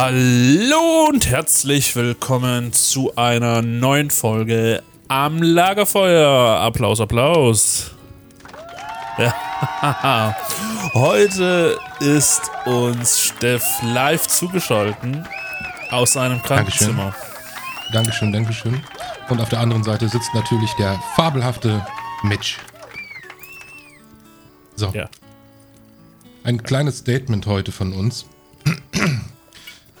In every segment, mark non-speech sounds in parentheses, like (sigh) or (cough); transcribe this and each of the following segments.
Hallo und herzlich willkommen zu einer neuen Folge am Lagerfeuer. Applaus, Applaus. Ja. (laughs) Heute ist uns Steff live zugeschaltet aus seinem Krankenzimmer. Dankeschön, Dankeschön. Und auf der anderen Seite sitzt natürlich der fabelhafte Mitch. So. Ja. Ein kleines Statement heute von uns.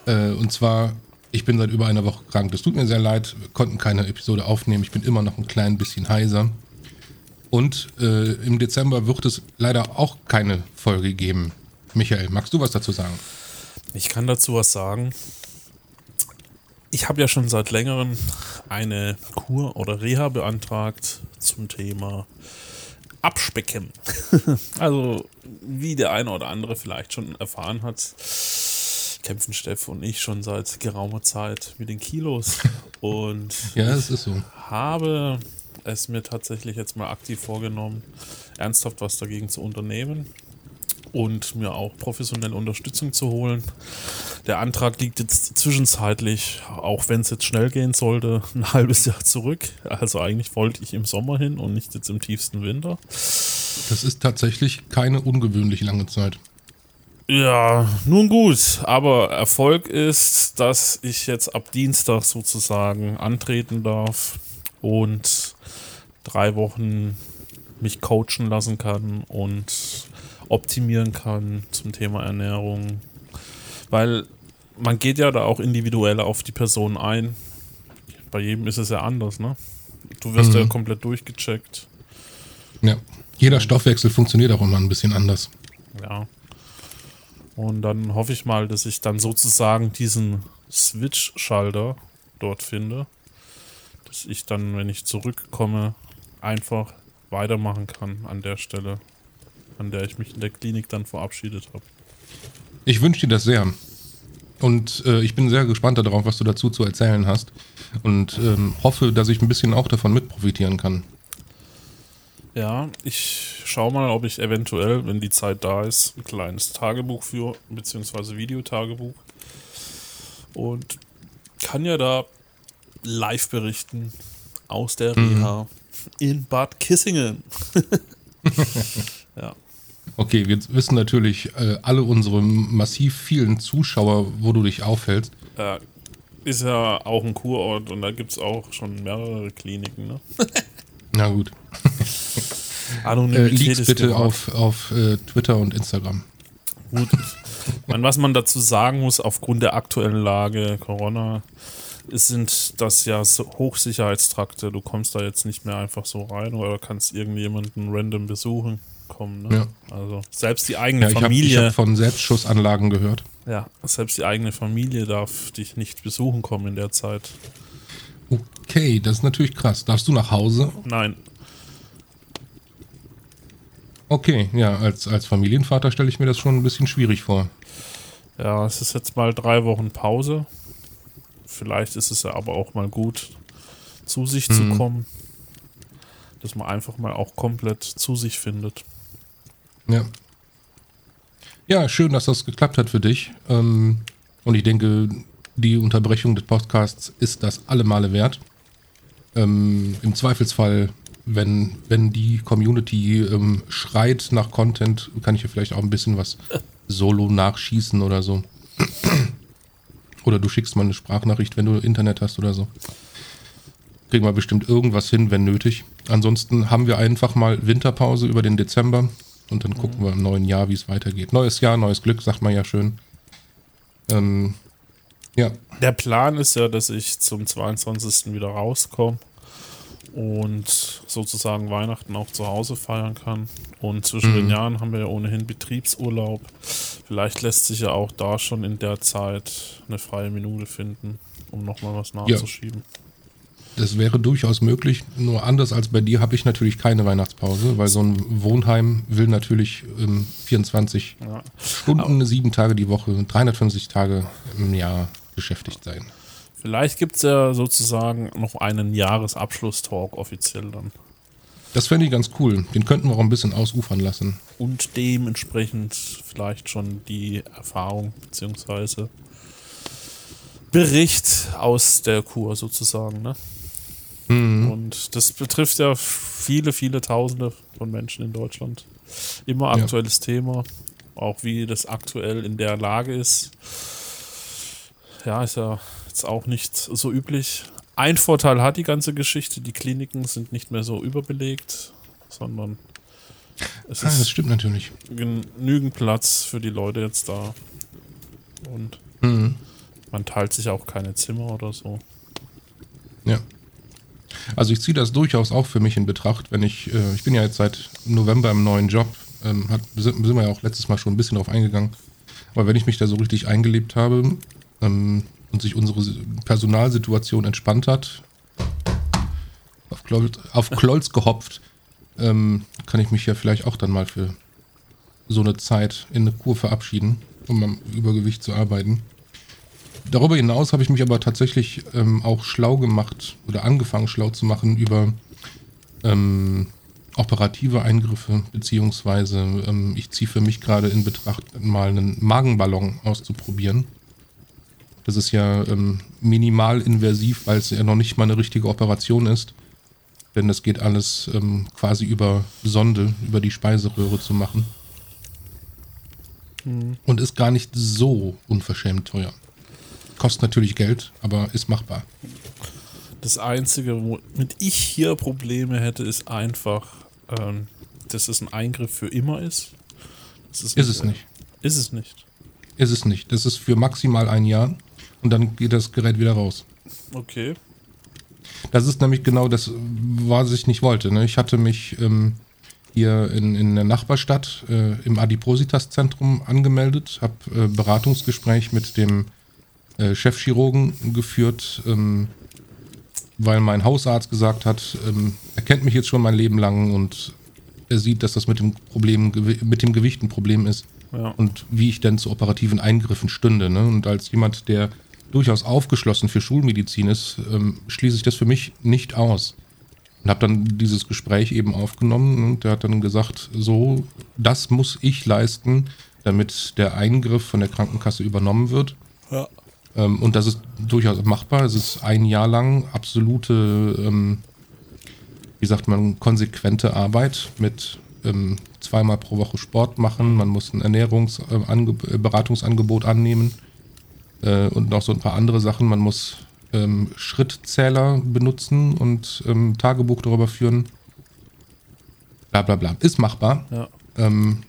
Äh, und zwar, ich bin seit über einer Woche krank. Das tut mir sehr leid. Wir konnten keine Episode aufnehmen. Ich bin immer noch ein klein bisschen heiser. Und äh, im Dezember wird es leider auch keine Folge geben. Michael, magst du was dazu sagen? Ich kann dazu was sagen. Ich habe ja schon seit längerem eine Kur oder Reha beantragt zum Thema Abspecken. (laughs) also, wie der eine oder andere vielleicht schon erfahren hat, kämpfen Steff und ich schon seit geraumer Zeit mit den Kilos. (laughs) Und Ja, es ist so. habe es mir tatsächlich jetzt mal aktiv vorgenommen, ernsthaft was dagegen zu unternehmen und mir auch professionelle Unterstützung zu holen. Der Antrag liegt jetzt zwischenzeitlich, auch wenn es jetzt schnell gehen sollte, (laughs) ein halbes Jahr zurück. Also eigentlich wollte ich im Sommer hin und nicht jetzt im tiefsten Winter. Das ist tatsächlich keine ungewöhnlich lange Zeit. Ja, nun gut, aber Erfolg ist, dass ich jetzt ab Dienstag sozusagen antreten darf und drei Wochen mich coachen lassen kann und optimieren kann zum Thema Ernährung. Weil man geht ja da auch individuell auf die Person ein. Bei jedem ist es ja anders, ne? Du wirst Mhm. ja komplett durchgecheckt. Ja. Jeder Stoffwechsel funktioniert auch immer ein bisschen anders. Ja. Und dann hoffe ich mal, dass ich dann sozusagen diesen Switch-Schalter dort finde. Dass ich dann, wenn ich zurückkomme, einfach weitermachen kann an der Stelle, an der ich mich in der Klinik dann verabschiedet habe. Ich wünsche dir das sehr. Und äh, ich bin sehr gespannt darauf, was du dazu zu erzählen hast. Und ähm, hoffe, dass ich ein bisschen auch davon mit profitieren kann. Ja, ich schaue mal, ob ich eventuell, wenn die Zeit da ist, ein kleines Tagebuch führe, beziehungsweise Videotagebuch. Und kann ja da live berichten aus der Reha in Bad Kissingen. (laughs) ja. Okay, wir wissen natürlich äh, alle unsere massiv vielen Zuschauer, wo du dich aufhältst. Äh, ist ja auch ein Kurort und da gibt es auch schon mehrere Kliniken. Ne? (laughs) Na gut. (laughs) Äh, Anonymität Leaks ist bitte gewahrt. auf, auf äh, Twitter und Instagram. Gut. Ich meine, was man dazu sagen muss, aufgrund der aktuellen Lage, Corona, sind das ja so Hochsicherheitstrakte. Du kommst da jetzt nicht mehr einfach so rein oder kannst irgendjemanden random besuchen kommen. Ne? Also selbst die eigene Ja, ich habe Familie, hab von Selbstschussanlagen gehört. ja, selbst die eigene Familie darf dich nicht besuchen kommen in der Zeit. Okay, das ist natürlich krass. Darfst du nach Hause? Nein, Okay, ja, als, als Familienvater stelle ich mir das schon ein bisschen schwierig vor. ja, es ist jetzt mal drei Wochen Pause. Vielleicht ist es ja aber auch mal gut, zu sich zu kommen. Dass man einfach mal auch komplett zu sich findet. Ja. Ja, schön, dass das geklappt hat für dich. Ähm, und ich denke, die Unterbrechung des Podcasts ist das alle Male wert. Ähm, Im Zweifelsfall, wenn, wenn die Community ähm, schreit nach Content, kann ich ja vielleicht auch ein bisschen was solo nachschießen oder so. Oder du schickst mal eine Sprachnachricht, wenn du Internet hast oder so. Kriegen wir bestimmt irgendwas hin, wenn nötig. Ansonsten haben wir einfach mal Winterpause über den Dezember und dann gucken wir im neuen Jahr, wie es weitergeht. Neues Jahr, neues Glück, sagt man ja schön. Ähm, ja, Der Plan ist ja, dass ich zum 22. wieder rauskomme und sozusagen Weihnachten auch zu Hause feiern kann. Und zwischen den Jahren haben wir ja ohnehin Betriebsurlaub. Vielleicht lässt sich ja auch da schon in der Zeit eine freie Minute finden, um nochmal was nachzuschieben. das wäre durchaus möglich. Nur anders als bei dir habe ich natürlich keine Weihnachtspause, weil so ein Wohnheim will natürlich ähm, 24 Ja. Stunden, sieben Tage die Woche, 350 Tage im Jahr beschäftigt sein. Vielleicht gibt es ja sozusagen noch einen Jahresabschluss-Talk offiziell dann. Das fände ich ganz cool. Den könnten wir auch ein bisschen ausufern lassen. Und dementsprechend vielleicht schon die Erfahrung beziehungsweise Bericht aus der Kur sozusagen. Ne? Mhm. Und das betrifft ja viele, viele Tausende von Menschen in Deutschland. Immer Ja. aktuelles Thema. Auch wie das aktuell in der Lage ist. Ja, ist ja jetzt auch nicht so üblich. Ein Vorteil hat die ganze Geschichte, die Kliniken sind nicht mehr so überbelegt, sondern es Ah, ist stimmt natürlich. genügend Platz für die Leute jetzt da. Und Mhm. man teilt sich auch keine Zimmer oder so. Ja. Also ich ziehe das durchaus auch für mich in Betracht, wenn ich, äh, ich bin ja jetzt seit November im neuen Job, ähm, hat, sind, sind wir ja auch letztes Mal schon ein bisschen drauf eingegangen, aber wenn ich mich da so richtig eingelebt habe ähm, und sich unsere Si- Personalsituation entspannt hat, auf Klolz, auf Klolz gehopft, ähm, kann ich mich ja vielleicht auch dann mal für so eine Zeit in eine Kur verabschieden, um am Übergewicht zu arbeiten. Darüber hinaus habe ich mich aber tatsächlich ähm, auch schlau gemacht oder angefangen schlau zu machen über ähm, operative Eingriffe, beziehungsweise ähm, ich ziehe für mich gerade in Betracht, mal einen Magenballon auszuprobieren. Das ist ja ähm, minimal invasiv, weil es ja noch nicht mal eine richtige Operation ist. Denn das geht alles ähm, quasi über Sonde, über die Speiseröhre zu machen. Und ist gar nicht so unverschämt teuer. Kostet natürlich Geld, aber ist machbar. Das Einzige, womit ich hier Probleme hätte, ist einfach, ähm, dass es ein Eingriff für immer ist. Das Ist es nicht. Ist es nicht. Ist es nicht. Das ist für maximal ein Jahr und dann geht das Gerät wieder raus. Okay. Das ist nämlich genau das, was ich nicht wollte. Ne? Ich hatte mich ähm, hier in, in der Nachbarstadt äh, im Adipositas-Zentrum angemeldet, habe äh, Beratungsgespräch mit dem äh, Chefchirurgen geführt, ähm, weil mein Hausarzt gesagt hat, ähm, er kennt mich jetzt schon mein Leben lang und er sieht, dass das mit dem Problem, mit dem Gewicht ein Problem ist Ja. und wie ich denn zu operativen Eingriffen stünde. Ne? Und als jemand, der durchaus aufgeschlossen für Schulmedizin ist, ähm, schließe ich das für mich nicht aus. Und habe dann dieses Gespräch eben aufgenommen und der hat dann gesagt, so, das muss ich leisten, damit der Eingriff von der Krankenkasse übernommen wird. Ja. Ähm, und das ist durchaus machbar. Es ist ein Jahr lang absolute, ähm, wie sagt man, konsequente Arbeit mit ähm, zweimal pro Woche Sport machen. Man muss ein Ernährungsberatungsangebot annehmen äh, und noch so ein paar andere Sachen. Man muss ähm, Schrittzähler benutzen und ähm, Tagebuch darüber führen. Bla bla bla. Ist machbar. Ja. Ähm,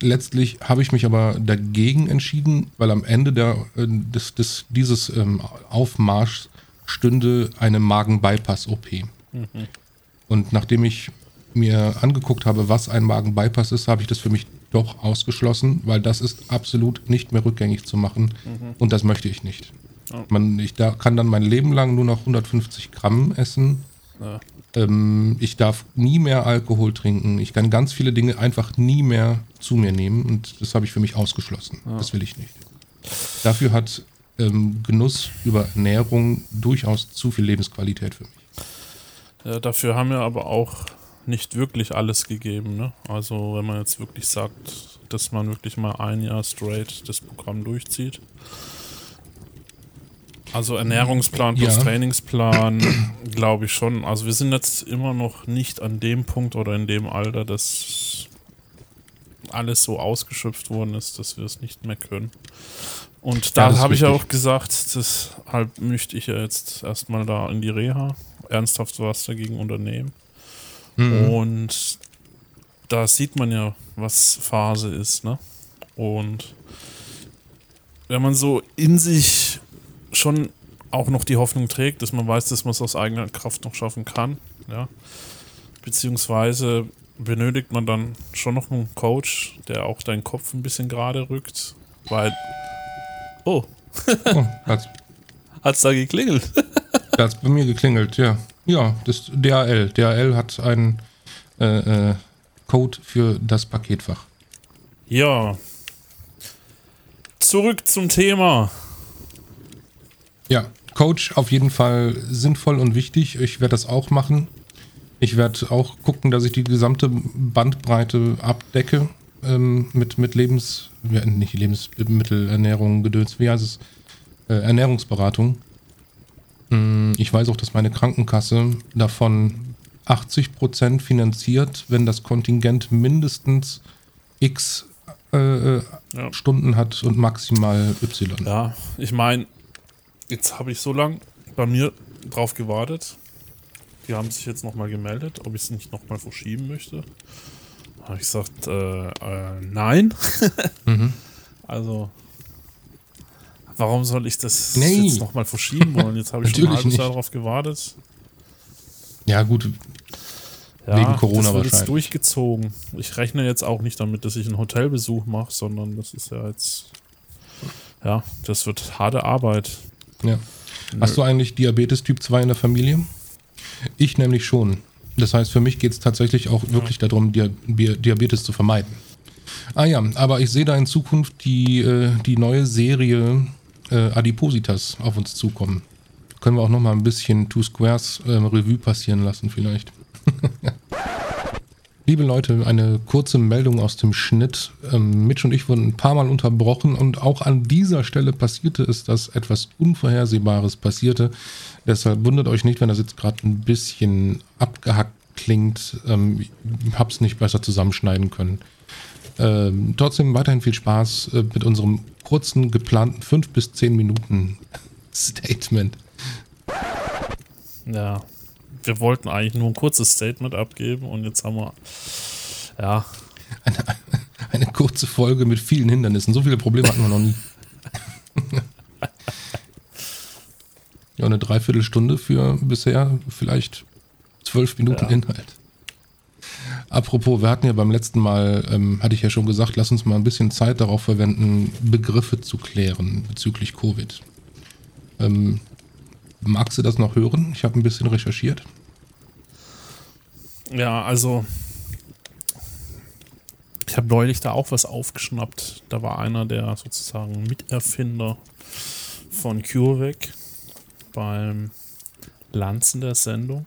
letztlich habe ich mich aber dagegen entschieden, weil am Ende der, äh, des, des, dieses ähm, Aufmarschs stünde eine Magen-Bypass-OP. Und nachdem ich mir angeguckt habe, was ein Magen-Bypass ist, habe ich das für mich doch ausgeschlossen, weil das ist absolut nicht mehr rückgängig zu machen und das möchte ich nicht. Ja. Man, ich da, kann dann mein Leben lang nur noch 150 Gramm essen. Ja. Ähm, ich darf nie mehr Alkohol trinken. Ich kann ganz viele Dinge einfach nie mehr zu mir nehmen und das habe ich für mich ausgeschlossen. Das will ich nicht. Dafür hat ähm, Genuss über Ernährung durchaus zu viel Lebensqualität für mich. Ja, dafür haben wir aber auch nicht wirklich alles gegeben. Ne? Also wenn man jetzt wirklich sagt, dass man wirklich mal ein Jahr straight das Programm durchzieht. Also Ernährungsplan plus Ja. Trainingsplan, glaube ich schon. Also wir sind jetzt immer noch nicht an dem Punkt oder in dem Alter, dass alles so ausgeschöpft worden ist, dass wir es nicht mehr können. Und Ja, da ist habe ich ja auch gesagt, deshalb möchte ich ja jetzt erstmal da in die Reha ernsthaft was dagegen unternehmen. Mhm. Und da sieht man ja, was Phase ist, ne? Und wenn man so in sich schon auch noch die Hoffnung trägt, dass man weiß, dass man es aus eigener Kraft noch schaffen kann, ja, beziehungsweise benötigt man dann schon noch einen Coach, der auch deinen Kopf ein bisschen gerade rückt, weil, oh, Oh, hat's, (laughs) hat's da geklingelt? hat's bei mir geklingelt, ja. Ja, das DHL. DHL hat einen äh, äh, Code für das Paketfach. Ja. Zurück zum Thema. Ja, Coach auf jeden Fall sinnvoll und wichtig. Ich werde das auch machen. Ich werde auch gucken, dass ich die gesamte Bandbreite abdecke ähm, mit, mit Lebens, nicht Lebensmittelernährung, Gedöns, wie heißt es? äh, Ernährungsberatung. Mm, Ich weiß auch, dass meine Krankenkasse davon 80% finanziert, wenn das Kontingent mindestens x äh, äh, Ja. Stunden hat und maximal y. Ja, ich meine, jetzt habe ich so lange bei mir drauf gewartet. Die haben sich jetzt nochmal gemeldet, ob ich es nicht nochmal verschieben möchte. Habe ich gesagt, äh, äh, nein. (laughs) Mhm. Also, warum soll ich das Nee. jetzt nochmal verschieben wollen? Jetzt habe ich schon ein halbes Jahr darauf gewartet. Ja, gut, Ja, Wegen Corona das wird jetzt wahrscheinlich. durchgezogen. Ich rechne jetzt auch nicht damit, dass ich einen Hotelbesuch mache, sondern das ist ja jetzt. Ja, das wird harte Arbeit. ja. Hast du eigentlich Diabetes Typ 2 in der Familie? Ich nämlich schon. Das heißt, für mich geht es tatsächlich auch wirklich darum, Dia Diabetes zu vermeiden. Ah ja, aber ich sehe da in Zukunft die, äh, die neue Serie äh, Adipositas auf uns zukommen. Können wir auch noch mal ein bisschen Two Squares ähm, Revue passieren lassen vielleicht. (laughs) Liebe Leute, eine kurze Meldung aus dem Schnitt. Ähm, Mitch und ich wurden ein paar Mal unterbrochen und auch an dieser Stelle passierte es, dass etwas Unvorhersehbares passierte. Deshalb wundert euch nicht, wenn das jetzt gerade ein bisschen abgehackt klingt. Ähm, ich hab's nicht besser zusammenschneiden können. Ähm, trotzdem weiterhin viel Spaß äh, mit unserem kurzen, geplanten 5 bis 10 Minuten (laughs) Statement. Ja, wir wollten eigentlich nur ein kurzes Statement abgeben und jetzt haben wir. Ja, Eine kurze Folge mit vielen Hindernissen. So viele Probleme hatten wir noch nie. ja, eine Dreiviertelstunde für bisher vielleicht zwölf Minuten Ja. Inhalt. Apropos, wir hatten ja beim letzten Mal, ähm, hatte ich ja schon gesagt, lass uns mal ein bisschen Zeit darauf verwenden, Begriffe zu klären bezüglich Covid. Ähm, magst du das noch hören? Ich habe ein bisschen recherchiert. ja, also. Ich habe neulich da auch was aufgeschnappt. Da war einer der sozusagen Miterfinder von CureVac beim Lanzen der Sendung.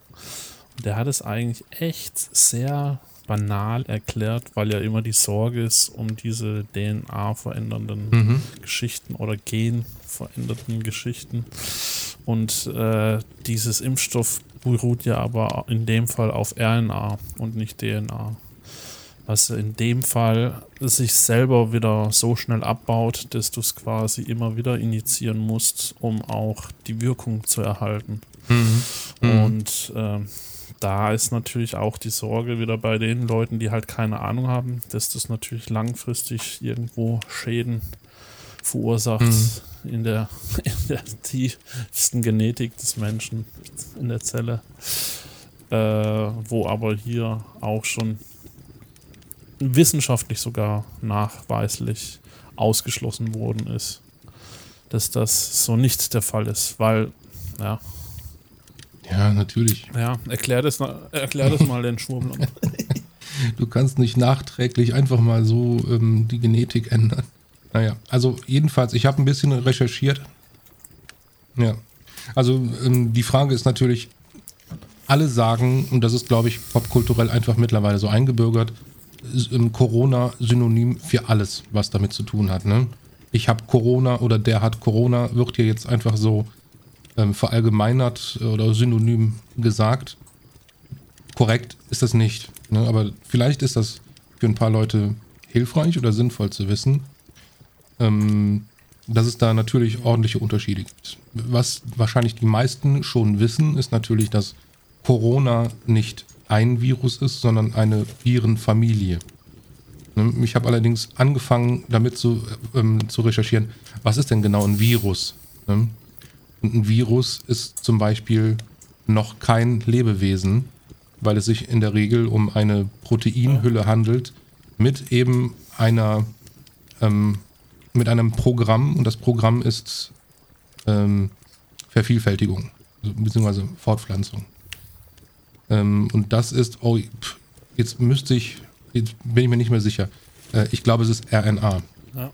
Der hat es eigentlich echt sehr banal erklärt, weil ja immer die Sorge ist um diese DNA-verändernden Mhm. Geschichten oder genveränderten Geschichten. Und äh, dieses Impfstoff beruht ja aber in dem Fall auf RNA und nicht DNA. Was in dem Fall sich selber wieder so schnell abbaut, dass du es quasi immer wieder injizieren musst, um auch die Wirkung zu erhalten. Mhm. Und ähm, da ist natürlich auch die Sorge wieder bei den Leuten, die halt keine Ahnung haben, dass das natürlich langfristig irgendwo Schäden verursacht Mhm. in, der, (laughs) in der tiefsten Genetik des Menschen, in der Zelle. Äh, wo aber hier auch schon wissenschaftlich sogar nachweislich ausgeschlossen worden ist, dass das so nicht der Fall ist, weil, ja, Ja, natürlich. ja, erklär das, erklär das mal den Schwurblern. (laughs) Du kannst nicht nachträglich einfach mal so ähm, die Genetik ändern. Naja, also jedenfalls, ich habe ein bisschen recherchiert. Ja, also ähm, die Frage ist natürlich, alle sagen, und das ist, glaube ich, popkulturell einfach mittlerweile so eingebürgert, ähm, Corona synonym für alles, was damit zu tun hat. Ne? Ich habe Corona oder der hat Corona, wird hier jetzt einfach so ähm, verallgemeinert oder synonym gesagt. Korrekt ist das nicht. Ne? Aber vielleicht ist das für ein paar Leute hilfreich oder sinnvoll zu wissen, ähm, dass es da natürlich ordentliche Unterschiede gibt. Was wahrscheinlich die meisten schon wissen, ist natürlich, dass Corona nicht ein Virus ist, sondern eine Virenfamilie. Ne? Ich habe allerdings angefangen, damit zu, ähm, zu recherchieren, was ist denn genau ein Virus? Ne? Und ein Virus ist zum Beispiel noch kein Lebewesen, weil es sich in der Regel um eine Proteinhülle handelt mit eben einer ähm, mit einem Programm und das Programm ist ähm, Vervielfältigung also, beziehungsweise Fortpflanzung. Ähm, und das ist, oh, jetzt müsste ich, jetzt bin ich mir nicht mehr sicher. Äh, ich glaube, es ist RNA. Ja.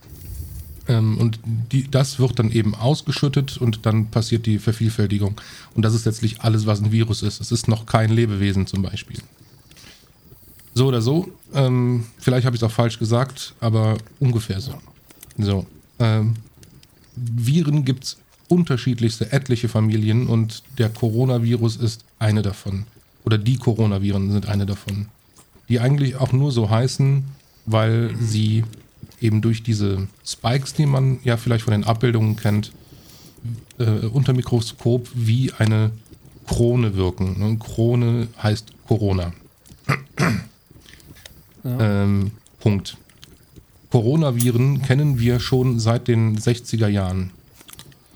Ähm, und die, das wird dann eben ausgeschüttet und dann passiert die Vervielfältigung. Und das ist letztlich alles, was ein Virus ist. Es ist noch kein Lebewesen zum Beispiel. So oder so, ähm, vielleicht habe ich es auch falsch gesagt, aber ungefähr so. So. Ähm, Viren gibt es unterschiedlichste, etliche Familien und der Coronavirus ist eine davon. Oder die Coronaviren sind eine davon. Die eigentlich auch nur so heißen, weil sie eben durch diese Spikes, die man ja vielleicht von den Abbildungen kennt, äh, unter Mikroskop wie eine Krone wirken. Ne? Krone heißt Corona. Ja. Ähm, Punkt. Coronaviren kennen wir schon seit den 60er Jahren.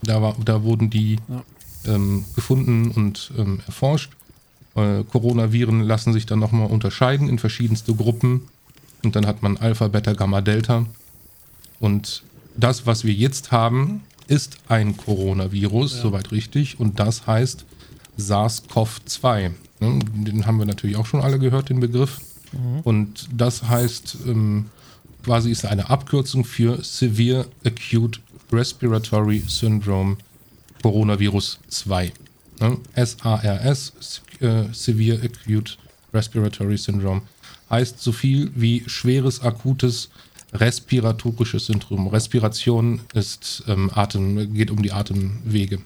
Da, war, da wurden die ja. ähm, gefunden und ähm, erforscht. Äh, Coronaviren lassen sich dann nochmal unterscheiden in verschiedenste Gruppen. Und dann hat man Alpha, Beta, Gamma, Delta. Und das, was wir jetzt haben, ist ein Coronavirus, ja. soweit richtig. Und das heißt SARS-CoV-2. Ne, den haben wir natürlich auch schon alle gehört, den Begriff. Mhm. Und das heißt, ähm, quasi ist eine Abkürzung für Severe Acute Respiratory Syndrome Coronavirus 2. Ne? SARS, äh, Severe Acute Respiratory Syndrome, heißt so viel wie schweres akutes respiratorisches Syndrom. Respiration ist ähm, Atem, geht um die Atemwege,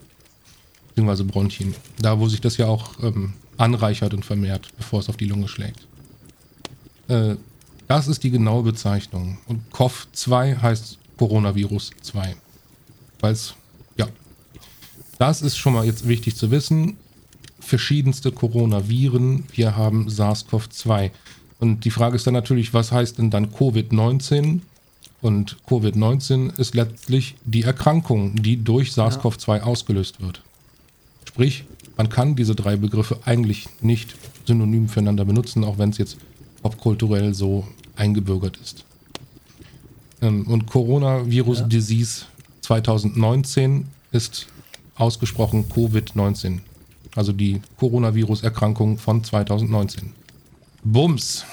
beziehungsweise Bronchien. Da, wo sich das ja auch ähm, anreichert und vermehrt, bevor es auf die Lunge schlägt. Äh, das ist die genaue Bezeichnung. Und COV2 heißt Coronavirus 2. Weil es, ja, das ist schon mal jetzt wichtig zu wissen. Verschiedenste Coronaviren. Wir haben SARS-CoV-2. Und die Frage ist dann natürlich, was heißt denn dann Covid-19? Und Covid-19 ist letztlich die Erkrankung, die durch SARS-CoV-2 ausgelöst wird. Sprich, man kann diese drei Begriffe eigentlich nicht synonym füreinander benutzen, auch wenn es jetzt popkulturell so eingebürgert ist. Ähm, und Coronavirus ja. Disease 2019 ist ausgesprochen Covid-19. Also die Coronavirus-Erkrankung von 2019. Bums.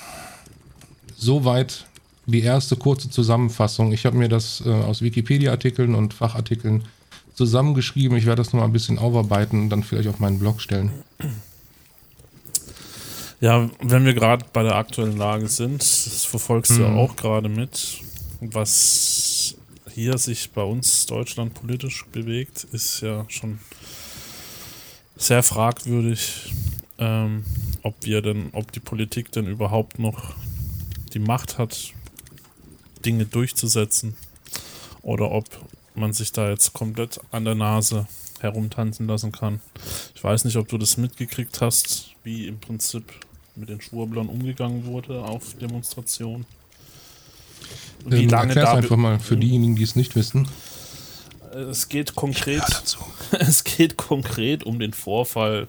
Soweit die erste kurze Zusammenfassung. Ich habe mir das äh, aus Wikipedia-Artikeln und Fachartikeln zusammengeschrieben. Ich werde das noch mal ein bisschen aufarbeiten und dann vielleicht auf meinen Blog stellen. Ja, wenn wir gerade bei der aktuellen Lage sind, das verfolgst du ja mhm. auch gerade mit, was hier sich bei uns Deutschland politisch bewegt, ist ja schon sehr fragwürdig, ähm, ob wir denn, ob die Politik denn überhaupt noch die Macht hat, Dinge durchzusetzen oder ob man sich da jetzt komplett an der Nase herumtanzen lassen kann. Ich weiß nicht, ob du das mitgekriegt hast, wie im Prinzip mit den Schwurblern umgegangen wurde auf Demonstrationen. Wie ähm, lange da einfach mal für diejenigen, die es nicht wissen. Es geht konkret, (laughs) es geht konkret um den Vorfall,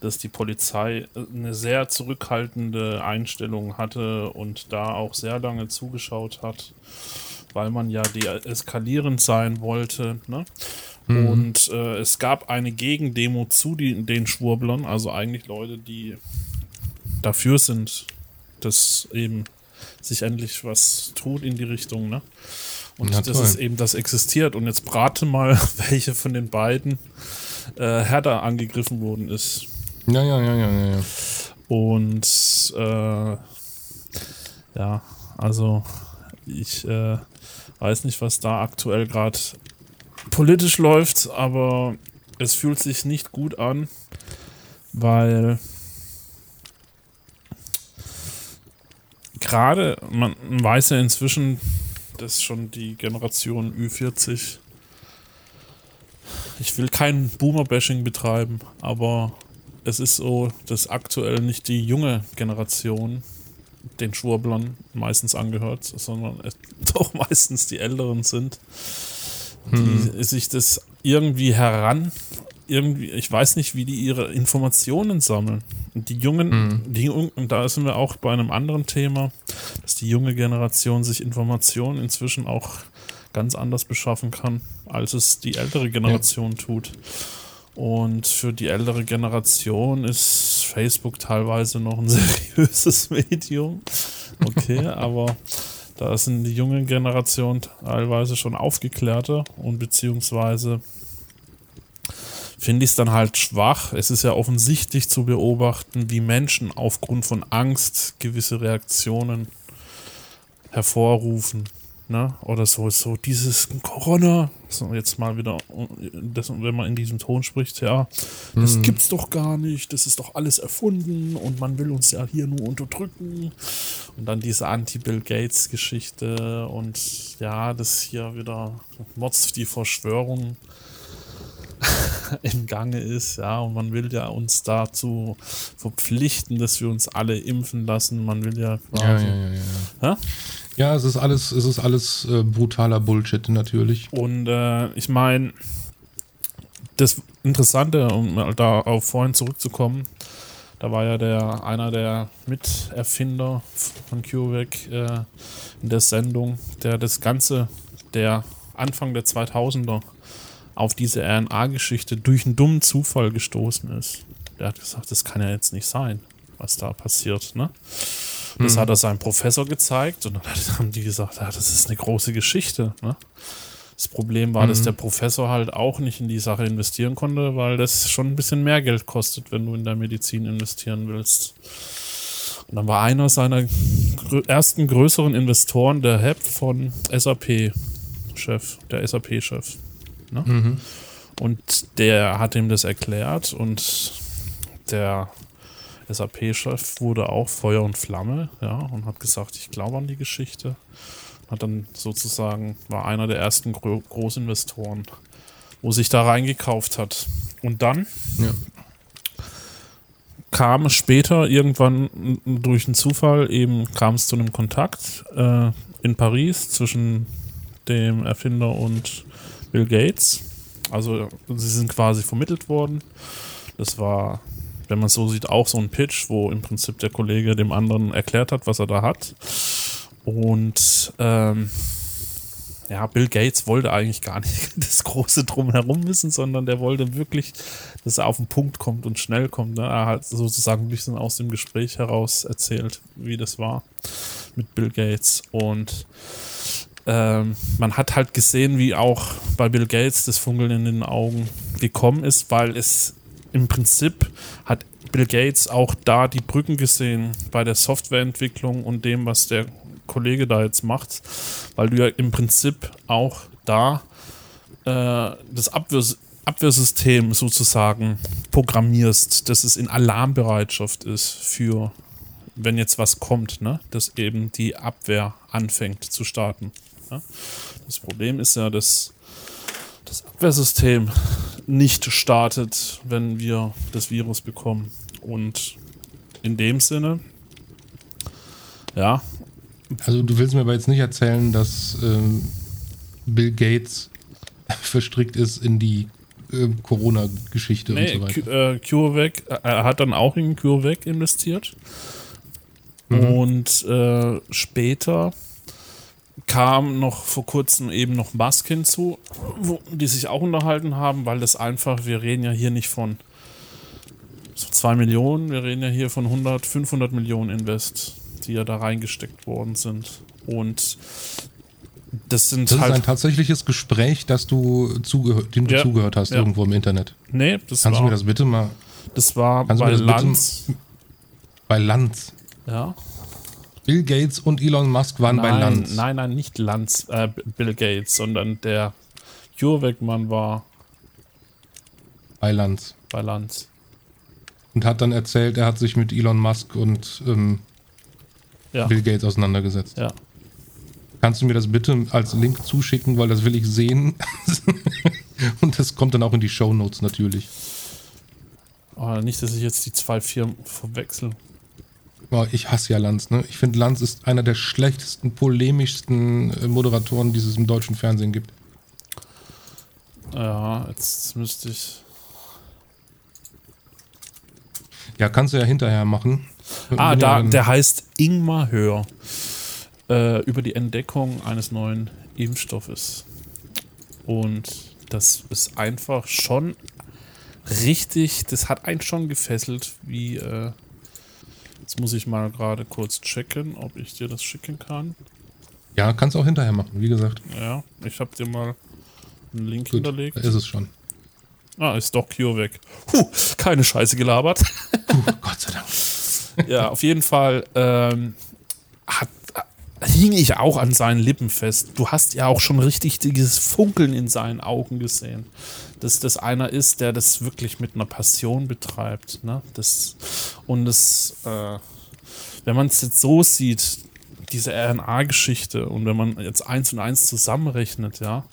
dass die Polizei eine sehr zurückhaltende Einstellung hatte und da auch sehr lange zugeschaut hat, weil man ja deeskalierend sein wollte. Ne? Mhm. Und äh, es gab eine Gegendemo zu die, den Schwurblern, also eigentlich Leute, die dafür sind, dass eben sich endlich was tut in die Richtung, ne? Und ja, das ist eben, das existiert. Und jetzt brate mal, (laughs) welche von den beiden äh, härter angegriffen worden ist. Ja, ja, ja, ja, ja. ja. Und äh, ja, also ich äh, weiß nicht, was da aktuell gerade politisch läuft, aber es fühlt sich nicht gut an, weil gerade, man weiß ja inzwischen, dass schon die Generation Ü40, ich will kein Boomer-Bashing betreiben, aber es ist so, dass aktuell nicht die junge Generation den Schwurblern meistens angehört, sondern es (laughs) doch meistens die Älteren sind, die hm. sich das irgendwie heran irgendwie, ich weiß nicht, wie die ihre Informationen sammeln. Und die Jungen, mhm. die, und da sind wir auch bei einem anderen Thema, dass die junge Generation sich Informationen inzwischen auch ganz anders beschaffen kann, als es die ältere Generation ja. tut. Und für die ältere Generation ist Facebook teilweise noch ein (laughs) seriöses Medium. Okay, (laughs) aber da sind die junge Generation teilweise schon aufgeklärter und beziehungsweise finde ich es dann halt schwach. Es ist ja offensichtlich zu beobachten, wie Menschen aufgrund von Angst gewisse Reaktionen hervorrufen. Ne? Oder so, so dieses Corona, so jetzt mal wieder, das, wenn man in diesem Ton spricht, ja, das mhm. gibt's doch gar nicht, das ist doch alles erfunden und man will uns ja hier nur unterdrücken. Und dann diese Anti-Bill Gates-Geschichte und ja, das hier wieder Mods die Verschwörung (laughs) im Gange ist, ja, und man will ja uns dazu verpflichten, dass wir uns alle impfen lassen. Man will ja quasi. Ja, ja, ja, ja. es ist alles, es ist alles äh, brutaler Bullshit natürlich. Und äh, ich meine, das Interessante, um da auf vorhin zurückzukommen, da war ja der einer der Miterfinder von CureVac äh, in der Sendung, der das Ganze, der Anfang der 2000er auf diese RNA-Geschichte durch einen dummen Zufall gestoßen ist. Der hat gesagt, das kann ja jetzt nicht sein, was da passiert. Ne? Das mhm. hat er seinem Professor gezeigt und dann (laughs) haben die gesagt, ja, das ist eine große Geschichte. Ne? Das Problem war, mhm. dass der Professor halt auch nicht in die Sache investieren konnte, weil das schon ein bisschen mehr Geld kostet, wenn du in der Medizin investieren willst. Und dann war einer seiner ersten größeren Investoren der HEP von SAP-Chef, der SAP-Chef. Ne? Mhm. Und der hat ihm das erklärt und der SAP-Chef wurde auch Feuer und Flamme, ja, und hat gesagt, ich glaube an die Geschichte. Hat dann sozusagen, war einer der ersten Gro Großinvestoren, wo sich da reingekauft hat. Und dann ja. kam später irgendwann durch einen Zufall eben kam es zu einem Kontakt äh, in Paris zwischen dem Erfinder und Bill Gates. Also sie sind quasi vermittelt worden. Das war, wenn man es so sieht, auch so ein Pitch, wo im Prinzip der Kollege dem anderen erklärt hat, was er da hat. Und ähm, ja, Bill Gates wollte eigentlich gar nicht (laughs) das große Drumherum wissen, sondern der wollte wirklich, dass er auf den Punkt kommt und schnell kommt. Ne? Er hat sozusagen ein bisschen aus dem Gespräch heraus erzählt, wie das war mit Bill Gates. Und ähm, man hat halt gesehen, wie auch bei Bill Gates das Funkeln in den Augen gekommen ist, weil es im Prinzip hat Bill Gates auch da die Brücken gesehen bei der Softwareentwicklung und dem, was der Kollege da jetzt macht, weil du ja im Prinzip auch da äh, das Abwehrs Abwehrsystem sozusagen programmierst, dass es in Alarmbereitschaft ist für, wenn jetzt was kommt, ne? dass eben die Abwehr anfängt zu starten. Ja? Das Problem ist ja, dass das Abwehrsystem nicht startet, wenn wir das Virus bekommen. Und in dem Sinne, ja. Also du willst mir aber jetzt nicht erzählen, dass ähm, Bill Gates (laughs) verstrickt ist in die äh, Corona-Geschichte nee, und so weiter. Äh, CureVac, äh, er hat dann auch in CureVac investiert. Mhm. Und äh, später kam noch vor kurzem eben noch Musk hinzu, wo die sich auch unterhalten haben, weil das einfach, wir reden ja hier nicht von so 2 Millionen, wir reden ja hier von 100, 500 Millionen Invest, die ja da reingesteckt worden sind. Und das sind das halt. ist ein tatsächliches Gespräch, das du dem du ja, zugehört hast, ja. irgendwo im Internet. Nee, das Kannst war, du mir das bitte mal. Das war bei Lanz. Bei Lanz. Ja. Bill Gates und Elon Musk waren nein, bei Lanz. Nein, nein, nicht Lanz, äh, Bill Gates, sondern der CureVac-Mann war bei Lanz. Bei Lanz. Und hat dann erzählt, er hat sich mit Elon Musk und ähm, ja. Bill Gates auseinandergesetzt. Ja. Kannst du mir das bitte als Link zuschicken, weil das will ich sehen. (laughs) und das kommt dann auch in die Show Notes natürlich. Oh, nicht, dass ich jetzt die zwei Firmen verwechsel. Boah, ich hasse ja Lanz, ne? Ich finde, Lanz ist einer der schlechtesten, polemischsten äh, Moderatoren, die es im deutschen Fernsehen gibt. Ja, jetzt müsste ich. Ja, kannst du ja hinterher machen. Ah, da, der heißt Ingmar Hör. Äh, über die Entdeckung eines neuen Impfstoffes. Und das ist einfach schon richtig, das hat einen schon gefesselt, wie äh, Jetzt muss ich mal gerade kurz checken, ob ich dir das schicken kann. Ja, kannst auch hinterher machen, wie gesagt. Ja, ich habe dir mal einen Link Gut, hinterlegt. Da ist es schon. Ah, ist doch Cure weg. Puh, keine Scheiße gelabert. (laughs) Puh, Gott sei Dank. ja, auf jeden Fall ähm, hat, hing ich auch an seinen Lippen fest. Du hast ja auch schon richtig dieses Funkeln in seinen Augen gesehen. Dass das einer ist, der das wirklich mit einer Passion betreibt. Ne? Das, und das, äh, wenn man es jetzt so sieht, diese RNA-Geschichte und wenn man jetzt eins und eins zusammenrechnet, ja,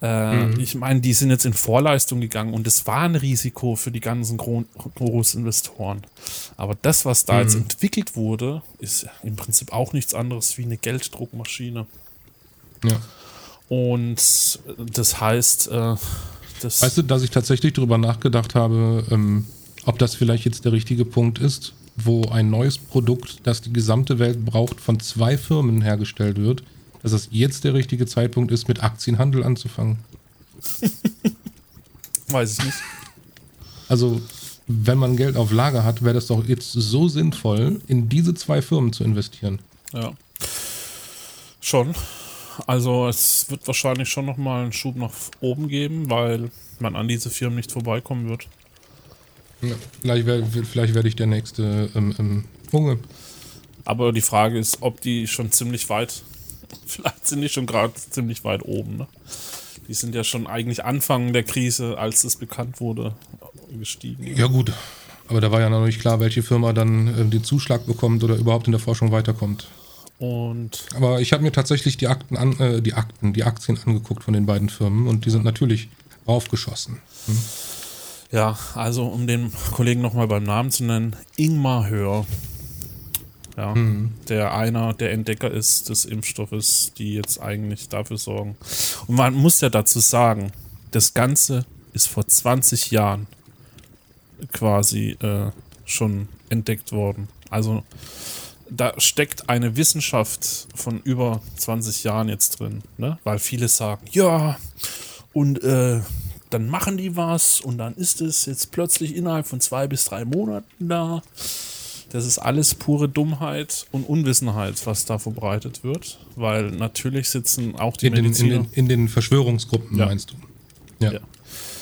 äh, mhm. ich meine, die sind jetzt in Vorleistung gegangen und es war ein Risiko für die ganzen Gro Großinvestoren. Aber das, was da mhm. jetzt entwickelt wurde, ist im Prinzip auch nichts anderes wie eine Gelddruckmaschine. Ja. Und das heißt, äh, das weißt du, dass ich tatsächlich darüber nachgedacht habe, ähm, ob das vielleicht jetzt der richtige Punkt ist, wo ein neues Produkt, das die gesamte Welt braucht, von zwei Firmen hergestellt wird, dass es jetzt der richtige Zeitpunkt ist, mit Aktienhandel anzufangen? (laughs) Weiß ich nicht. Also, wenn man Geld auf Lager hat, wäre das doch jetzt so sinnvoll, in diese zwei Firmen zu investieren. Ja. Schon. Also es wird wahrscheinlich schon nochmal einen Schub nach oben geben, weil man an diese Firmen nicht vorbeikommen wird. Ja, vielleicht werde werd ich der nächste ähm, ähm, Junge. Aber die Frage ist, ob die schon ziemlich weit, (laughs) vielleicht sind die schon gerade ziemlich weit oben. Ne? Die sind ja schon eigentlich Anfang der Krise, als es bekannt wurde, gestiegen. Ja gut, aber da war ja noch nicht klar, welche Firma dann äh, den Zuschlag bekommt oder überhaupt in der Forschung weiterkommt. Und aber ich habe mir tatsächlich die Akten, an, äh, die Akten, die Aktien angeguckt von den beiden Firmen und die sind natürlich raufgeschossen. Hm? Ja, also um den Kollegen nochmal beim Namen zu nennen, Ingmar Hör. Ja, mhm. der einer der Entdecker ist des Impfstoffes, die jetzt eigentlich dafür sorgen. Und man muss ja dazu sagen, das Ganze ist vor 20 Jahren quasi äh, schon entdeckt worden. Also da steckt eine Wissenschaft von über 20 Jahren jetzt drin, ne? weil viele sagen, ja, und äh, dann machen die was und dann ist es jetzt plötzlich innerhalb von zwei bis drei Monaten da. Das ist alles pure Dummheit und Unwissenheit, was da verbreitet wird, weil natürlich sitzen auch die in Mediziner... Den, in, den, in den Verschwörungsgruppen, ja. meinst du? Ja. ja.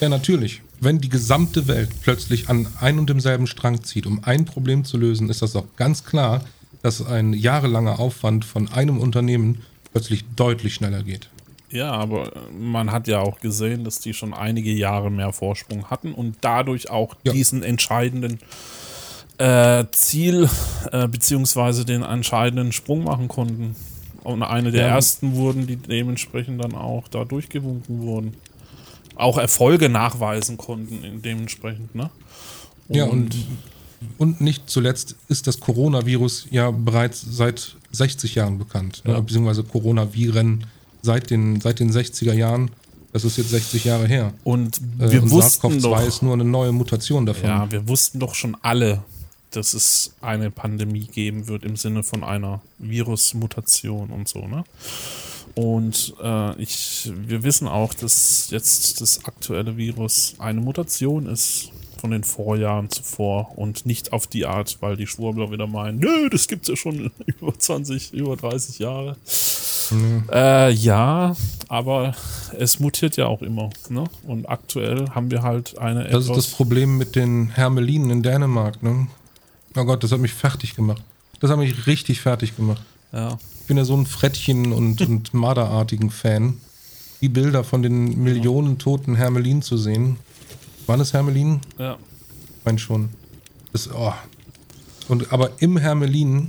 Ja, natürlich. Wenn die gesamte Welt plötzlich an ein und demselben Strang zieht, um ein Problem zu lösen, ist das doch ganz klar, dass ein jahrelanger Aufwand von einem Unternehmen plötzlich deutlich schneller geht. Ja, aber man hat ja auch gesehen, dass die schon einige Jahre mehr Vorsprung hatten und dadurch auch ja. diesen entscheidenden äh, Ziel äh, beziehungsweise den entscheidenden Sprung machen konnten. Und eine der ja. ersten wurden, die dementsprechend dann auch da durchgewunken wurden. Auch Erfolge nachweisen konnten, dementsprechend, ne? Und ja, und, und nicht zuletzt ist das Coronavirus ja bereits seit 60 Jahren bekannt, ne? ja. ne? beziehungsweise Coronaviren seit den, seit den 60er Jahren. Das ist jetzt 60 Jahre her. Und äh, wir äh, und wussten SARS-CoV-2 ist nur eine neue Mutation davon. Ja, wir wussten doch schon alle, dass es eine Pandemie geben wird im Sinne von einer Virusmutation und so, ne? Und äh, ich, wir wissen auch, dass jetzt das aktuelle Virus eine Mutation ist von den Vorjahren zuvor und nicht auf die Art, weil die Schwurbler wieder meinen, nö, das gibt's ja schon (laughs) über 20, über 30 Jahre. Mhm. Äh, ja, aber es mutiert ja auch immer. Ne? Und aktuell haben wir halt eine. Das ist das Problem mit den Hermelinen in Dänemark. Ne? Oh Gott, das hat mich fertig gemacht. Das hat mich richtig fertig gemacht. Ja. Ich bin ja so ein Frettchen- und, und (laughs) Marderartigen Fan. Die Bilder von den Millionen toten Hermelinen zu sehen. Waren es Hermelinen? Ja. Ich meine schon. Das, oh. Und, aber im Hermelin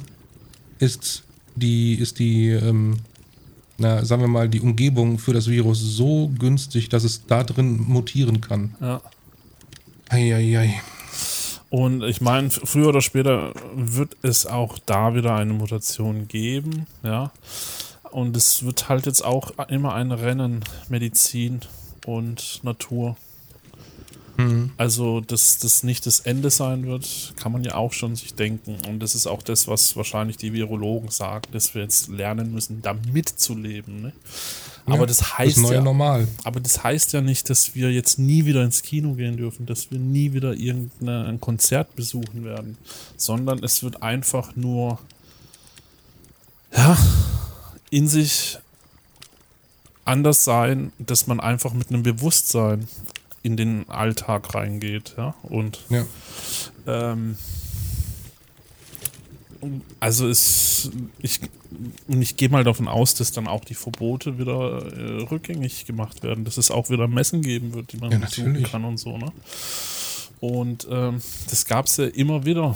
ist die, ist die ähm, na, sagen wir mal, die Umgebung für das Virus so günstig, dass es da drin mutieren kann. Ja. Eieiei. Und ich meine, früher oder später wird es auch da wieder eine Mutation geben, ja. Und es wird halt jetzt auch immer ein Rennen Medizin und Natur. Also, dass das nicht das Ende sein wird, kann man ja auch schon sich denken. Und das ist auch das, was wahrscheinlich die Virologen sagen, dass wir jetzt lernen müssen, damit zu leben. Ne? Aber ja, das heißt das ja, normal. aber das heißt ja nicht, dass wir jetzt nie wieder ins Kino gehen dürfen, dass wir nie wieder irgendein Konzert besuchen werden, sondern es wird einfach nur ja in sich anders sein, dass man einfach mit einem Bewusstsein in den Alltag reingeht, ja. Und ja. Ähm, also es, ich, ich gehe mal davon aus, dass dann auch die Verbote wieder äh, rückgängig gemacht werden, dass es auch wieder Messen geben wird, die man Ja, besuchen kann und so, ne? Und ähm, das gab es ja immer wieder.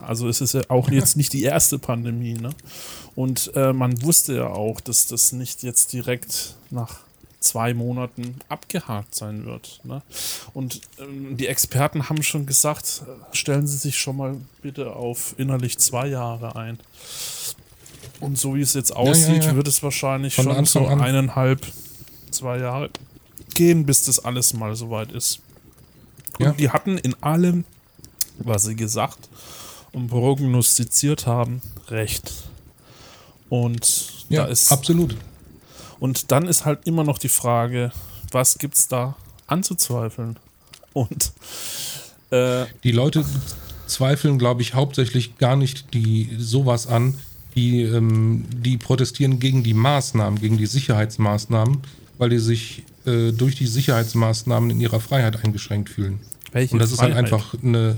Also es ist ja auch jetzt nicht die erste Pandemie, ne? Und äh, man wusste ja auch, dass das nicht jetzt direkt nach zwei Monaten abgehakt sein wird. Ne? Und ähm, die Experten haben schon gesagt, äh, stellen Sie sich schon mal bitte auf innerlich zwei Jahre ein. Und so wie es jetzt aussieht, ja. wird es wahrscheinlich Von schon Anfang so an. eineinhalb, zwei Jahre gehen, bis das alles mal soweit ist. Und Ja. die hatten in allem, was sie gesagt und prognostiziert haben, recht. Und Ja, da ist absolut. Und dann ist halt immer noch die Frage, was gibt's da anzuzweifeln? Und äh, Die Leute zweifeln, glaube ich, hauptsächlich gar nicht die sowas an, die, ähm, die protestieren gegen die Maßnahmen, gegen die Sicherheitsmaßnahmen, weil die sich äh, durch die Sicherheitsmaßnahmen in ihrer Freiheit eingeschränkt fühlen. welche Und das ist halt Freiheit? einfach eine.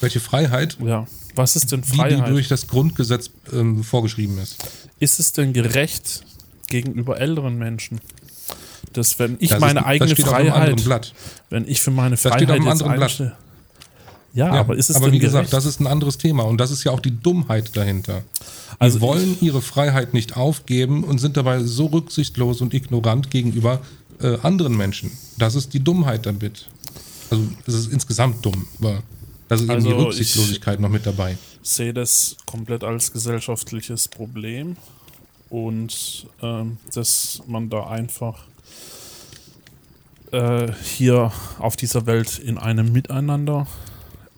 Welche Freiheit, Ja, was ist denn die, die Freiheit? durch das Grundgesetz ähm, vorgeschrieben ist. ist es denn gerecht gegenüber älteren Menschen? Dass wenn ich Das meine ist, eigene das steht auf einem anderen Freiheit, Blatt. wenn ich für meine Freiheit jetzt einstehe. Ja, Ja, aber ist es aber wie gesagt, gerecht? das ist ein anderes Thema und das ist ja auch die Dummheit dahinter. Die Also wollen ihre Freiheit nicht aufgeben und sind dabei so rücksichtslos und ignorant gegenüber äh, anderen Menschen. Das ist die Dummheit damit. Also das ist insgesamt dumm, aber das ist Also eben die ich- Rücksichtslosigkeit noch mit dabei. sehe das komplett als gesellschaftliches Problem und ähm, dass man da einfach äh, hier auf dieser Welt in einem Miteinander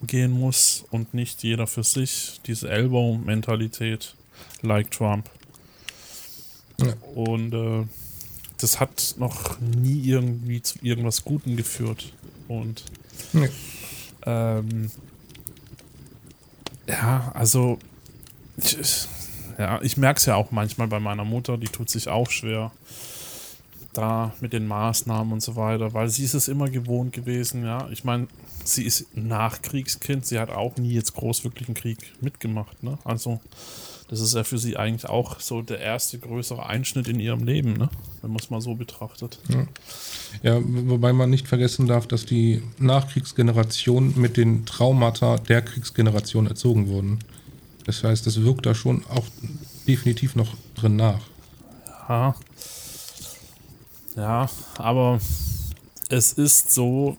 gehen muss und nicht jeder für sich diese Elbow-Mentalität like Trump. Ja. Und äh, das hat noch nie irgendwie zu irgendwas Gutem geführt. Und Nee. ähm, ja, also ich, ja, ich merke es ja auch manchmal bei meiner Mutter, die tut sich auch schwer da mit den Maßnahmen und so weiter, weil sie ist es immer gewohnt gewesen, ja. Ich meine, sie ist Nachkriegskind, sie hat auch nie jetzt groß wirklich einen Krieg mitgemacht, ne? Also das ist ja für sie eigentlich auch so der erste größere Einschnitt in ihrem Leben, ne? Wenn man es mal so betrachtet. Ja, wobei man nicht vergessen darf, dass die Nachkriegsgeneration mit den Traumata der Kriegsgeneration erzogen wurden. Das heißt, das wirkt da schon auch definitiv noch drin nach. Ja. Ja, aber es ist so,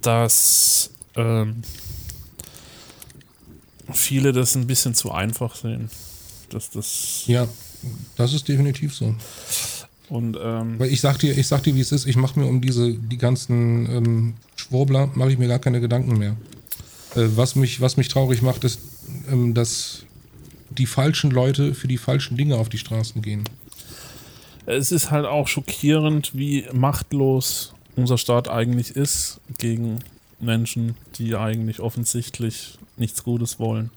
dass ähm, viele das ein bisschen zu einfach sehen. Dass das Ja, das ist definitiv so. und ähm, Weil ich sag dir, ich sag dir, wie es ist, ich mache mir um diese, die ganzen ähm, Schwurbler, mache ich mir gar keine Gedanken mehr. Äh, was, mich, was mich traurig macht, ist, ähm, dass die falschen Leute für die falschen Dinge auf die Straßen gehen. es ist halt auch schockierend, wie machtlos unser Staat eigentlich ist gegen Menschen, die eigentlich offensichtlich nichts Gutes wollen.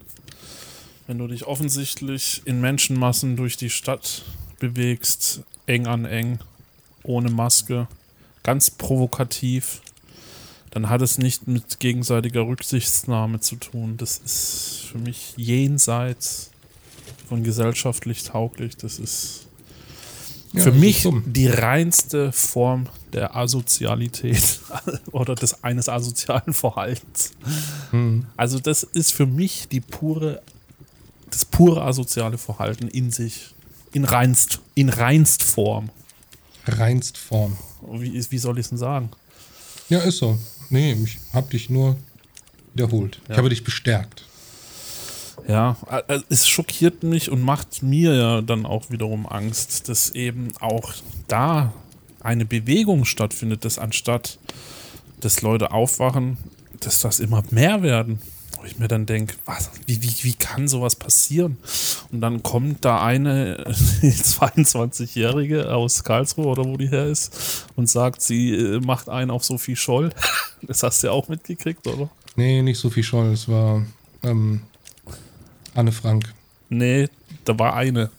Wenn du dich offensichtlich in Menschenmassen durch die Stadt bewegst, eng an eng, ohne Maske, ganz provokativ, dann hat es nicht mit gegenseitiger Rücksichtnahme zu tun. Das ist für mich jenseits von gesellschaftlich tauglich. Das ist Ja, für ist mich dumm. die reinste Form der Asozialität (laughs) oder des eines asozialen Verhaltens. Hm. Also das ist für mich die pure, das pure asoziale Verhalten in sich, in reinst, in reinst Form. Reinst Form. Wie, wie soll ich es denn sagen? Ja, ist so. Nee, ich hab dich nur wiederholt. Ich Ja. habe dich bestärkt. Ja, äh, es schockiert mich und macht mir ja dann auch wiederum Angst, dass eben auch da eine Bewegung stattfindet, dass anstatt dass Leute aufwachen, dass das immer mehr werden. Wo ich mir dann denke, was, wie, wie, wie kann sowas passieren? Und dann kommt da eine (laughs) 22-Jährige aus Karlsruhe oder wo die her ist und sagt, sie äh, macht einen auf Sophie Scholl. Das hast du ja auch mitgekriegt, oder? Nee, nicht Sophie Scholl, es war ähm, Anne Frank. Nee, da war eine.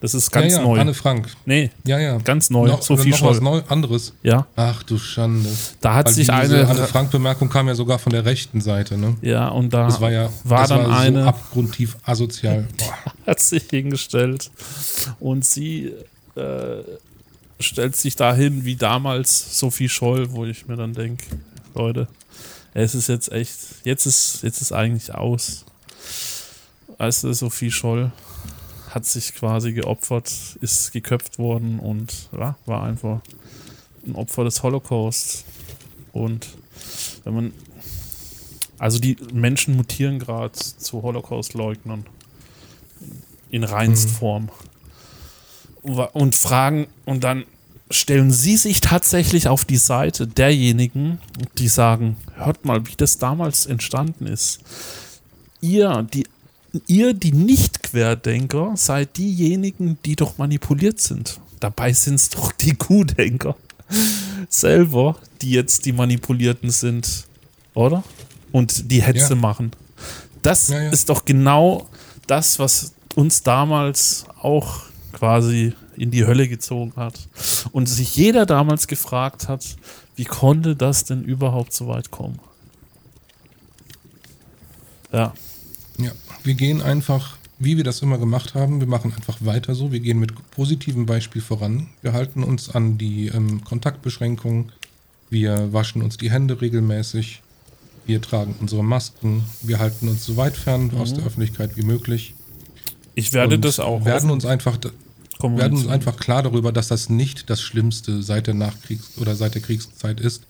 Das ist ganz ja, ja, neu. Anne Frank. Nee, Ja, ja. ganz neu. Noch, Sophie noch Scholl. was neu, anderes. Ja, Ach du Schande. da hat Weil sich diese eine. Anne Frank-Bemerkung kam ja sogar von der rechten Seite, ne? ja, und da Das war ja war das dann war eine. so abgrundtief asozial. (laughs) Boah. hat sich hingestellt und sie äh, stellt sich dahin wie damals Sophie Scholl, wo ich mir dann denke, Leute, es ist jetzt echt, jetzt ist, jetzt ist eigentlich aus. Also Sophie Scholl hat sich quasi geopfert, ist geköpft worden und ja, war einfach ein Opfer des Holocaust. Und wenn man, also die Menschen mutieren gerade zu Holocaust-Leugnern in Reinstform. Wa- Und fragen, und dann stellen sie sich tatsächlich auf die Seite derjenigen, die sagen, hört mal, wie das damals entstanden ist. Ihr, die, ihr, die Nicht-Querdenker, seid diejenigen, die doch manipuliert sind. Dabei sind es doch die Kuhdenker (laughs) selber, die jetzt die Manipulierten sind, oder? Und die Hetze Ja. machen. Das Ja, ja. ist doch genau das, was uns damals auch quasi in die Hölle gezogen hat. Und sich jeder damals gefragt hat, wie konnte das denn überhaupt so weit kommen? Ja, Ja, wir gehen einfach, wie wir das immer gemacht haben, wir machen einfach weiter so. Wir gehen mit positivem Beispiel voran. Wir halten uns an die ähm, Kontaktbeschränkungen. Wir waschen uns die Hände regelmäßig. Wir tragen unsere Masken. Wir halten uns so weit fern aus der Öffentlichkeit wie möglich. ich werde Und das auch werden offen uns einfach werden uns einfach klar darüber, dass das nicht das Schlimmste seit der Nachkriegs- oder seit der Kriegszeit ist,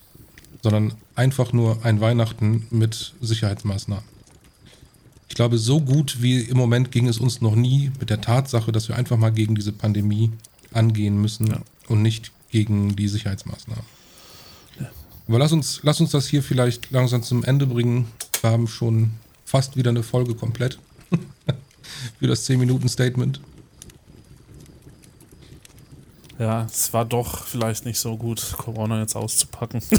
sondern einfach nur ein Weihnachten mit Sicherheitsmaßnahmen. Ich glaube, so gut wie im Moment ging es uns noch nie mit der Tatsache, dass wir einfach mal gegen diese Pandemie angehen müssen Ja. und nicht gegen die Sicherheitsmaßnahmen. Aber lass uns, lass uns das hier vielleicht langsam zum Ende bringen. Wir haben schon fast wieder eine Folge komplett (laughs) für das 10-Minuten-Statement. Ja, es war doch vielleicht nicht so gut, Corona jetzt auszupacken. (laughs)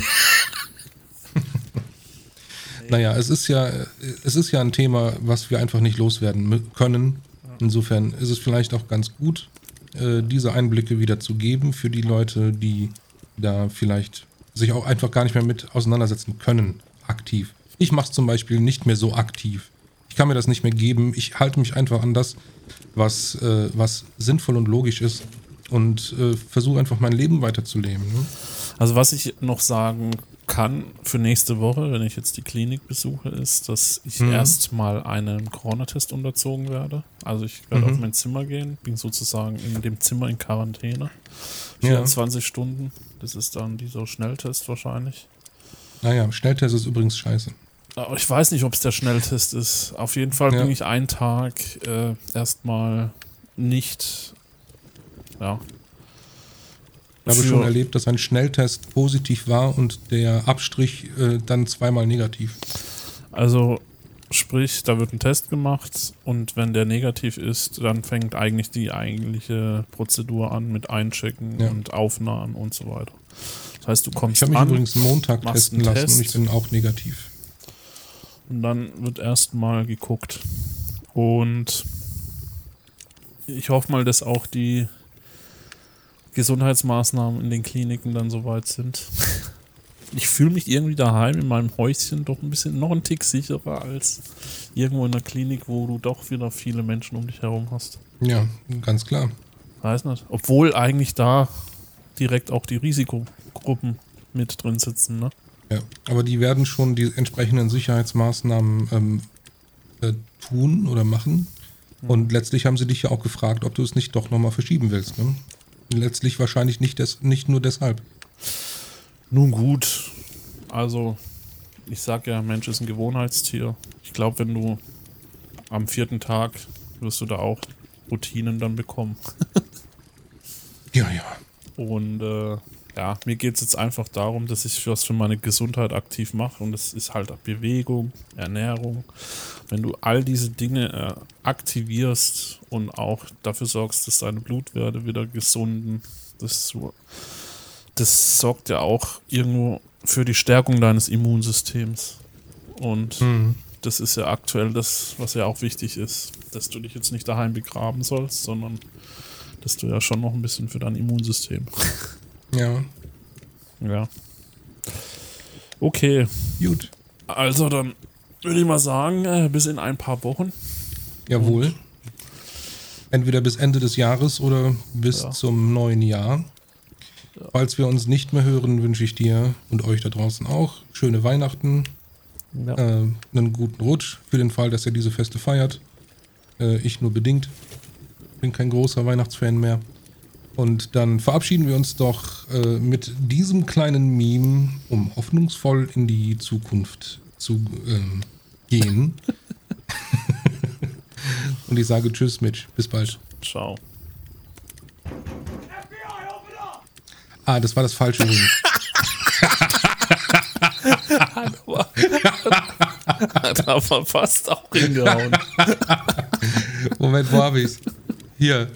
Naja, es ist ja, es ist ja ein Thema, was wir einfach nicht loswerden können. Insofern ist es vielleicht auch ganz gut, äh, diese Einblicke wieder zu geben für die Leute, die da vielleicht sich auch einfach gar nicht mehr mit auseinandersetzen können, aktiv. Ich mache es zum Beispiel nicht mehr so aktiv. Ich kann mir das nicht mehr geben. Ich halte mich einfach an das, was, äh, was sinnvoll und logisch ist und äh, versuche einfach mein Leben weiterzuleben. Ne? Also was ich noch sagen kann für nächste Woche, wenn ich jetzt die Klinik besuche, ist, dass ich Mhm. erstmal einen Corona-Test unterzogen werde. Also ich werde Mhm. auf mein Zimmer gehen, bin sozusagen in dem Zimmer in Quarantäne. Ja. 24 Stunden. Das ist dann dieser Schnelltest wahrscheinlich. Naja, Schnelltest ist übrigens scheiße. Aber ich weiß nicht, ob es der Schnelltest ist. Auf jeden Fall Ja. bin ich einen Tag äh, erstmal nicht. Ja. Ich habe schon erlebt, dass ein Schnelltest positiv war und der Abstrich äh, dann zweimal negativ. Also, sprich, da wird ein Test gemacht und wenn der negativ ist, dann fängt eigentlich die eigentliche Prozedur an mit Einchecken Ja. und Aufnahmen und so weiter. Das heißt, du Ich kommst habe mich an übrigens Montag testen lassen und Test. ich bin auch negativ. und dann wird erstmal geguckt. Und ich hoffe mal, dass auch die Gesundheitsmaßnahmen in den Kliniken dann soweit sind. (laughs) Ich fühle mich irgendwie daheim in meinem Häuschen doch ein bisschen noch einen Tick sicherer als irgendwo in der Klinik, wo du doch wieder viele Menschen um dich herum hast. Ja, ganz klar. Weiß nicht. Obwohl eigentlich da direkt auch die Risikogruppen mit drin sitzen, ne? Ja. Aber die werden schon die entsprechenden Sicherheitsmaßnahmen ähm, äh, tun oder machen. Und letztlich haben sie dich ja auch gefragt, ob du es nicht doch nochmal verschieben willst. Ne? Letztlich wahrscheinlich nicht, des, nicht nur deshalb. Nun gut. Also, ich sag ja, Mensch ist ein Gewohnheitstier. Ich glaube, wenn du am vierten Tag wirst du da auch Routinen dann bekommen. (laughs) Ja, ja. Und äh, ja, mir geht es jetzt einfach darum, dass ich was für meine Gesundheit aktiv mache. Und das ist halt Bewegung, Ernährung. Wenn du all diese Dinge äh, aktivierst und auch dafür sorgst, dass deine Blutwerte wieder gesunden, das, das sorgt ja auch irgendwo für die Stärkung deines Immunsystems. Und Mhm. das ist ja aktuell das, was ja auch wichtig ist, dass du dich jetzt nicht daheim begraben sollst, sondern Das du ja schon noch ein bisschen für dein Immunsystem. (laughs) Ja. Ja. Okay. Gut. Also dann würde ich mal sagen, äh, bis in ein paar Wochen. Jawohl. Entweder bis Ende des Jahres oder bis Ja. zum neuen Jahr. Falls wir uns nicht mehr hören, wünsche ich dir und euch da draußen auch schöne Weihnachten, Ja. äh, einen guten Rutsch für den Fall, dass ihr diese Feste feiert. Äh, ich nur bedingt. Bin kein großer Weihnachtsfan mehr. Und dann verabschieden wir uns doch äh, mit diesem kleinen Meme, um hoffnungsvoll in die Zukunft zu ähm, gehen. (laughs) Und ich sage Tschüss, Mitch. Bis bald. Ciao. Ah, das war das falsche Ring. Hat aber fast auch hingehauen. Moment, wo hab ich's? Hier.